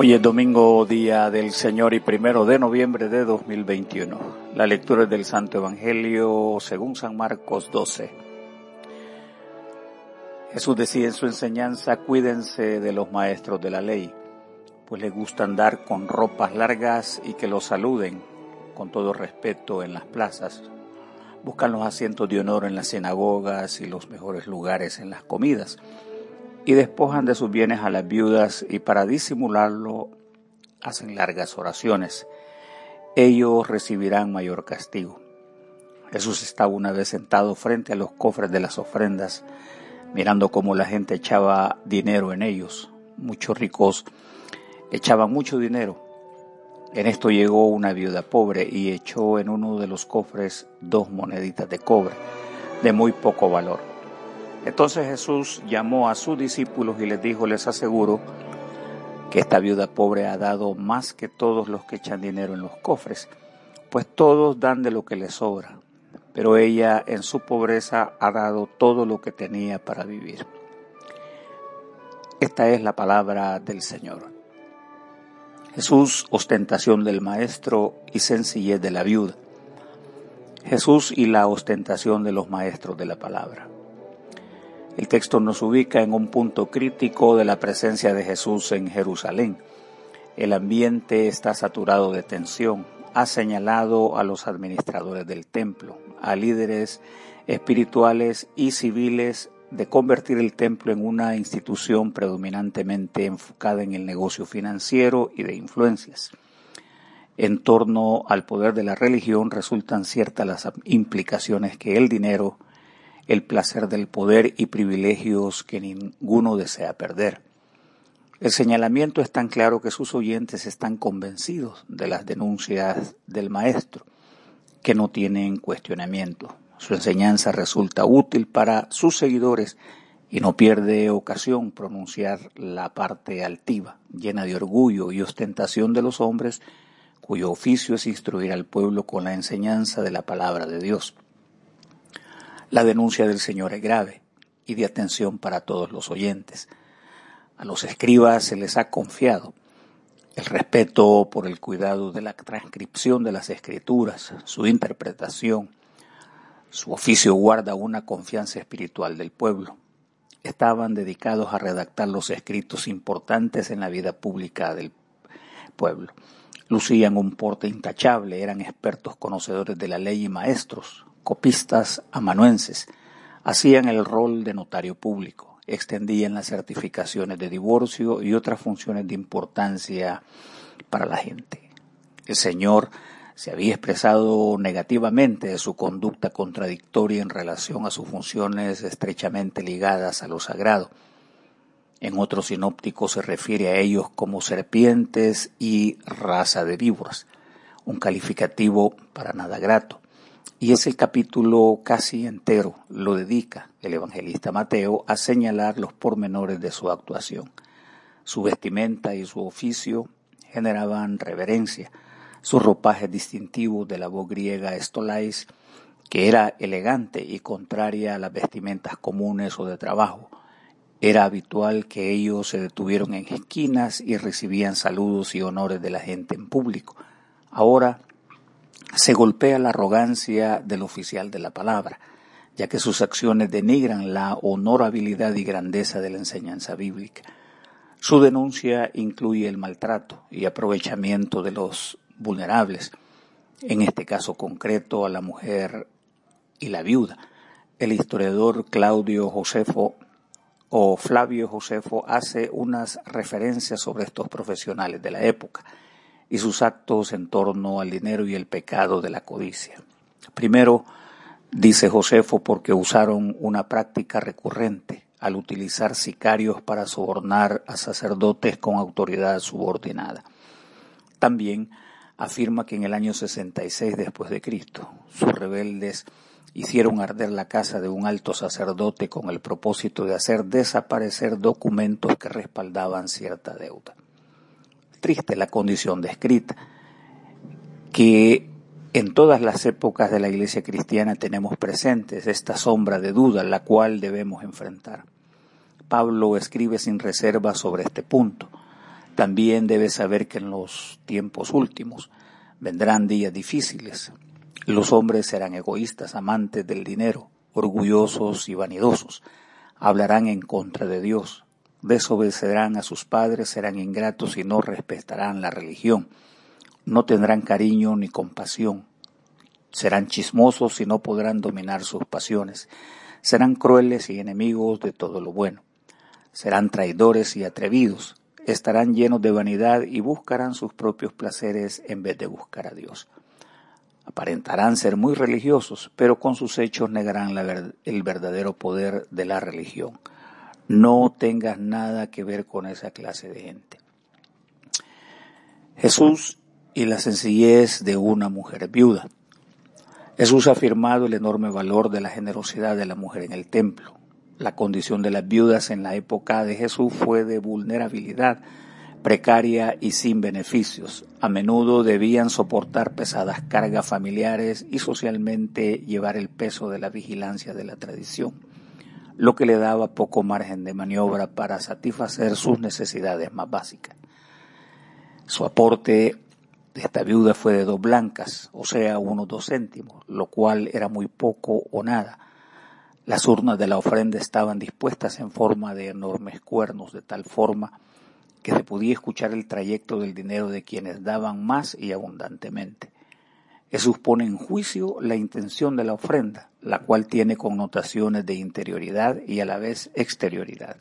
Hoy es domingo, día del Señor y primero de noviembre de 2021. La lectura es del Santo Evangelio según San Marcos 12. Jesús decía en su enseñanza, cuídense de los maestros de la ley, pues les gusta andar con ropas largas y que los saluden con todo respeto en las plazas. Buscan los asientos de honor en las sinagogas y los mejores lugares en las comidas y despojan de sus bienes a las viudas y para disimularlo hacen largas oraciones. Ellos recibirán mayor castigo. Jesús estaba una vez sentado frente a los cofres de las ofrendas, mirando cómo la gente echaba dinero en ellos. Muchos ricos echaban mucho dinero. En esto llegó una viuda pobre y echó en uno de los cofres dos moneditas de cobre, de muy poco valor. Entonces Jesús llamó a sus discípulos y les dijo, les aseguro que esta viuda pobre ha dado más que todos los que echan dinero en los cofres, pues todos dan de lo que les sobra, pero ella en su pobreza ha dado todo lo que tenía para vivir. Esta es la palabra del Señor. Jesús, ostentación del maestro y sencillez de la viuda. Jesús y la ostentación de los maestros de la palabra. El texto nos ubica en un punto crítico de la presencia de Jesús en Jerusalén. El ambiente está saturado de tensión. Ha señalado a los administradores del templo, a líderes espirituales y civiles de convertir el templo en una institución predominantemente enfocada en el negocio financiero y de influencias. En torno al poder de la religión resultan ciertas las implicaciones que el dinero el placer del poder y privilegios que ninguno desea perder. El señalamiento es tan claro que sus oyentes están convencidos de las denuncias del maestro, que no tienen cuestionamiento. Su enseñanza resulta útil para sus seguidores y no pierde ocasión pronunciar la parte altiva, llena de orgullo y ostentación de los hombres, cuyo oficio es instruir al pueblo con la enseñanza de la palabra de Dios. La denuncia del Señor es grave y de atención para todos los oyentes. A los escribas se les ha confiado el respeto por el cuidado de la transcripción de las escrituras, su interpretación. Su oficio guarda una confianza espiritual del pueblo. Estaban dedicados a redactar los escritos importantes en la vida pública del pueblo. Lucían un porte intachable, eran expertos conocedores de la ley y maestros, copistas amanuenses hacían el rol de notario público, extendían las certificaciones de divorcio y otras funciones de importancia para la gente. El Señor se había expresado negativamente de su conducta contradictoria en relación a sus funciones estrechamente ligadas a lo sagrado. En otros sinópticos se refiere a ellos como serpientes y raza de víboras, un calificativo para nada grato. Y ese capítulo casi entero lo dedica el evangelista Mateo a señalar los pormenores de su actuación. Su vestimenta y su oficio generaban reverencia. Su ropaje distintivo de la voz griega estolais, que era elegante y contraria a las vestimentas comunes o de trabajo. Era habitual que ellos se detuvieron en esquinas y recibían saludos y honores de la gente en público. Ahora se golpea la arrogancia del oficial de la palabra, ya que sus acciones denigran la honorabilidad y grandeza de la enseñanza bíblica. Su denuncia incluye el maltrato y aprovechamiento de los vulnerables, en este caso concreto a la mujer y la viuda. El historiador Claudio Josefo o Flavio Josefo hace unas referencias sobre estos profesionales de la época y sus actos en torno al dinero y el pecado de la codicia. Primero, dice Josefo, porque usaron una práctica recurrente al utilizar sicarios para sobornar a sacerdotes con autoridad subordinada. También afirma que en el año 66 después de Cristo, sus rebeldes hicieron arder la casa de un alto sacerdote con el propósito de hacer desaparecer documentos que respaldaban cierta deuda triste la condición descrita, que en todas las épocas de la Iglesia cristiana tenemos presentes esta sombra de duda, la cual debemos enfrentar. Pablo escribe sin reserva sobre este punto. También debes saber que en los tiempos últimos vendrán días difíciles. Los hombres serán egoístas, amantes del dinero, orgullosos y vanidosos. Hablarán en contra de Dios, desobedecerán a sus padres, serán ingratos y no respetarán la religión. No tendrán cariño ni compasión. Serán chismosos y no podrán dominar sus pasiones. Serán crueles y enemigos de todo lo bueno. Serán traidores y atrevidos estarán llenos de vanidad y buscarán sus propios placeres en vez de buscar a Dios. Aparentarán ser muy religiosos, pero con sus hechos negarán el verdadero poder de la religión. No tengas nada que ver con esa clase de gente. Jesús y la sencillez de una mujer viuda. Jesús ha afirmado el enorme valor de la generosidad de la mujer en el templo. La condición de las viudas en la época de Jesús fue de vulnerabilidad, precaria y sin beneficios. A menudo debían soportar pesadas cargas familiares y socialmente llevar el peso de la vigilancia de la tradición, lo que le daba poco margen de maniobra para satisfacer sus necesidades más básicas. Su aporte de esta viuda fue de dos blancas, o sea, unos dos céntimos, lo cual era muy poco o nada las urnas de la ofrenda estaban dispuestas en forma de enormes cuernos, de tal forma que se podía escuchar el trayecto del dinero de quienes daban más y abundantemente. Jesús pone en juicio la intención de la ofrenda, la cual tiene connotaciones de interioridad y a la vez exterioridad.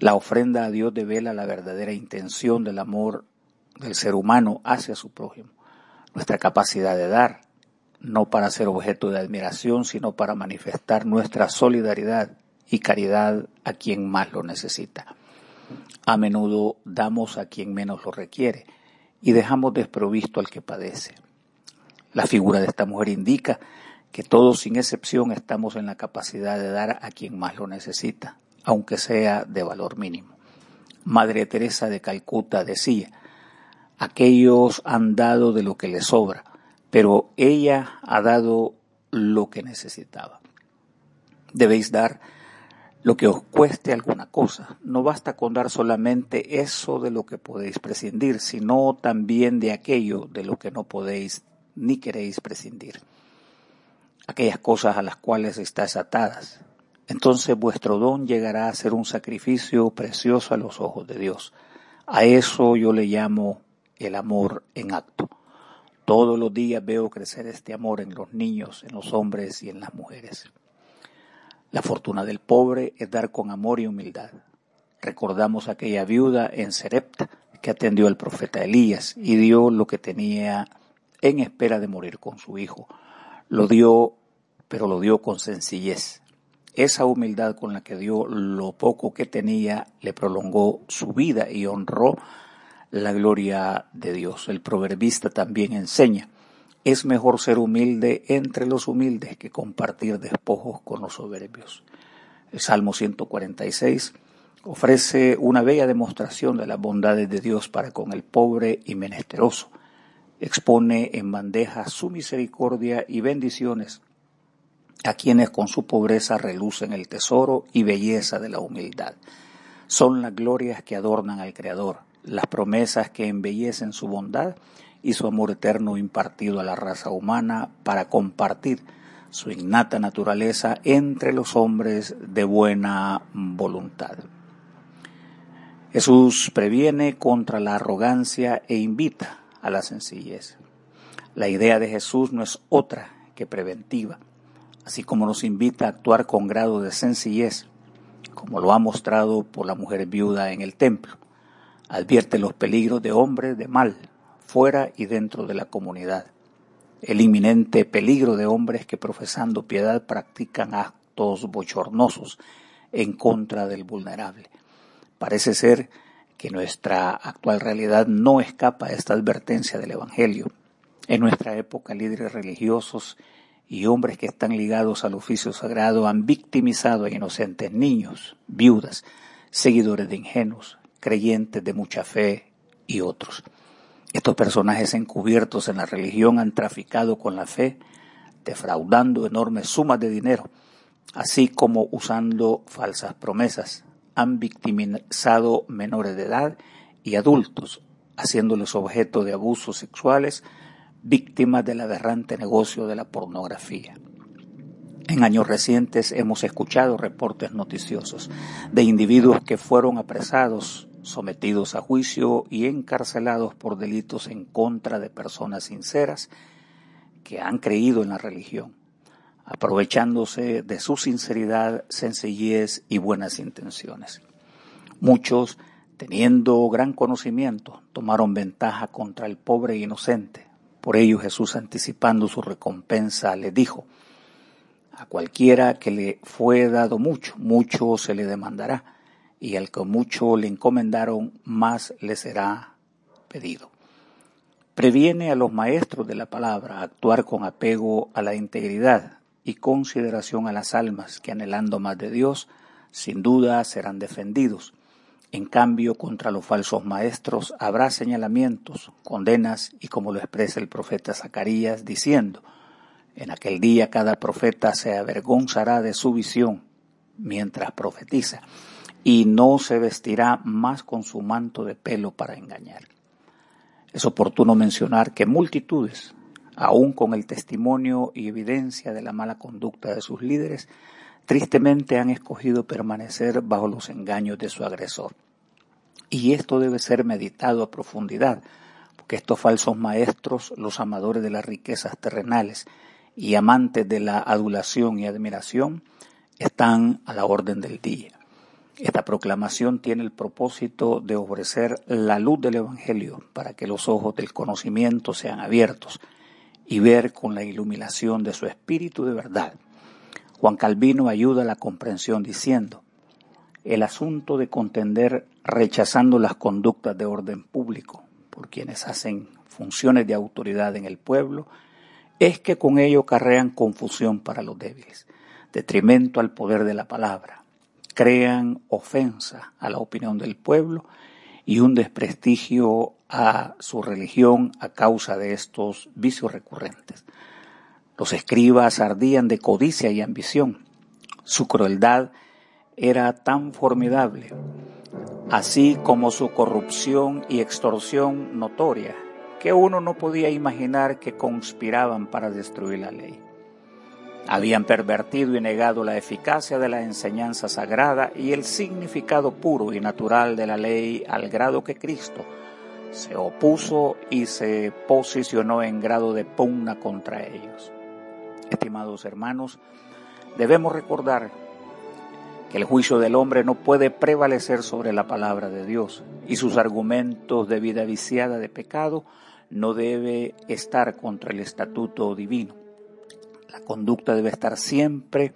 La ofrenda a Dios devela la verdadera intención del amor del ser humano hacia su prójimo, nuestra capacidad de dar, no para ser objeto de admiración, sino para manifestar nuestra solidaridad y caridad a quien más lo necesita. A menudo damos a quien menos lo requiere y dejamos desprovisto al que padece. La figura de esta mujer indica que todos sin excepción estamos en la capacidad de dar a quien más lo necesita, aunque sea de valor mínimo. Madre Teresa de Calcuta decía, aquellos han dado de lo que les sobra, pero ella ha dado lo que necesitaba. Debéis dar lo que os cueste alguna cosa. No basta con dar solamente eso de lo que podéis prescindir, sino también de aquello de lo que no podéis ni queréis prescindir. Aquellas cosas a las cuales estáis atadas. Entonces vuestro don llegará a ser un sacrificio precioso a los ojos de Dios. A eso yo le llamo el amor en acto. Todos los días veo crecer este amor en los niños, en los hombres y en las mujeres. La fortuna del pobre es dar con amor y humildad. Recordamos aquella viuda en Serepta que atendió al profeta Elías y dio lo que tenía en espera de morir con su hijo. Lo dio, pero lo dio con sencillez. Esa humildad con la que dio lo poco que tenía le prolongó su vida y honró la gloria de Dios. El proverbista también enseña, es mejor ser humilde entre los humildes que compartir despojos con los soberbios. El Salmo 146 ofrece una bella demostración de las bondades de Dios para con el pobre y menesteroso. Expone en bandeja su misericordia y bendiciones a quienes con su pobreza relucen el tesoro y belleza de la humildad. Son las glorias que adornan al Creador, las promesas que embellecen su bondad y su amor eterno impartido a la raza humana para compartir su innata naturaleza entre los hombres de buena voluntad. Jesús previene contra la arrogancia e invita a la sencillez. La idea de Jesús no es otra que preventiva, así como nos invita a actuar con grado de sencillez, como lo ha mostrado por la mujer viuda en el templo advierte los peligros de hombres de mal, fuera y dentro de la comunidad, el inminente peligro de hombres que profesando piedad practican actos bochornosos en contra del vulnerable. Parece ser que nuestra actual realidad no escapa a esta advertencia del Evangelio. En nuestra época, líderes religiosos y hombres que están ligados al oficio sagrado han victimizado a inocentes niños, viudas, seguidores de ingenuos, creyentes de mucha fe y otros. Estos personajes encubiertos en la religión han traficado con la fe, defraudando enormes sumas de dinero, así como usando falsas promesas. Han victimizado menores de edad y adultos, haciéndoles objeto de abusos sexuales, víctimas del aberrante negocio de la pornografía. En años recientes hemos escuchado reportes noticiosos de individuos que fueron apresados, sometidos a juicio y encarcelados por delitos en contra de personas sinceras que han creído en la religión, aprovechándose de su sinceridad, sencillez y buenas intenciones. Muchos, teniendo gran conocimiento, tomaron ventaja contra el pobre inocente. Por ello Jesús, anticipando su recompensa, le dijo, a cualquiera que le fue dado mucho, mucho se le demandará, y al que mucho le encomendaron, más le será pedido. Previene a los maestros de la palabra actuar con apego a la integridad y consideración a las almas que anhelando más de Dios, sin duda serán defendidos. En cambio, contra los falsos maestros habrá señalamientos, condenas y como lo expresa el profeta Zacarías diciendo, en aquel día cada profeta se avergonzará de su visión mientras profetiza y no se vestirá más con su manto de pelo para engañar. Es oportuno mencionar que multitudes, aun con el testimonio y evidencia de la mala conducta de sus líderes, tristemente han escogido permanecer bajo los engaños de su agresor. Y esto debe ser meditado a profundidad, porque estos falsos maestros, los amadores de las riquezas terrenales, y amantes de la adulación y admiración están a la orden del día. Esta proclamación tiene el propósito de ofrecer la luz del Evangelio para que los ojos del conocimiento sean abiertos y ver con la iluminación de su espíritu de verdad. Juan Calvino ayuda a la comprensión diciendo, el asunto de contender rechazando las conductas de orden público por quienes hacen funciones de autoridad en el pueblo es que con ello carrean confusión para los débiles, detrimento al poder de la palabra, crean ofensa a la opinión del pueblo y un desprestigio a su religión a causa de estos vicios recurrentes. Los escribas ardían de codicia y ambición. Su crueldad era tan formidable, así como su corrupción y extorsión notoria, que uno no podía imaginar que conspiraban para destruir la ley. Habían pervertido y negado la eficacia de la enseñanza sagrada y el significado puro y natural de la ley al grado que Cristo se opuso y se posicionó en grado de pugna contra ellos. Estimados hermanos, debemos recordar que el juicio del hombre no puede prevalecer sobre la palabra de Dios y sus argumentos de vida viciada de pecado no debe estar contra el estatuto divino. La conducta debe estar siempre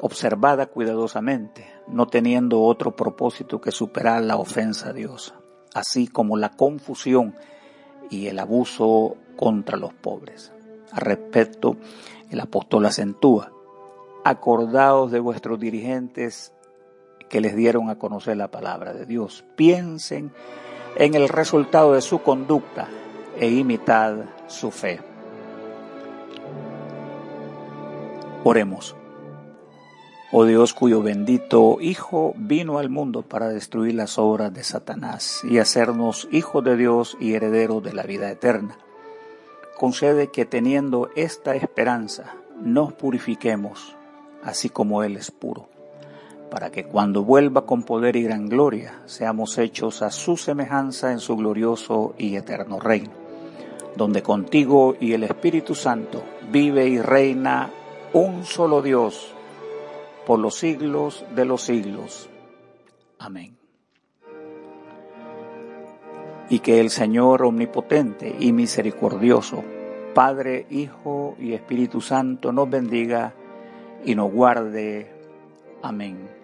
observada cuidadosamente, no teniendo otro propósito que superar la ofensa a Dios, así como la confusión y el abuso contra los pobres. Al respecto, el apóstol acentúa, acordaos de vuestros dirigentes que les dieron a conocer la palabra de Dios. Piensen en el resultado de su conducta e imitad su fe. Oremos. Oh Dios cuyo bendito Hijo vino al mundo para destruir las obras de Satanás y hacernos hijos de Dios y herederos de la vida eterna. Concede que teniendo esta esperanza nos purifiquemos, así como Él es puro, para que cuando vuelva con poder y gran gloria seamos hechos a su semejanza en su glorioso y eterno reino donde contigo y el Espíritu Santo vive y reina un solo Dios por los siglos de los siglos. Amén. Y que el Señor omnipotente y misericordioso, Padre, Hijo y Espíritu Santo nos bendiga y nos guarde. Amén.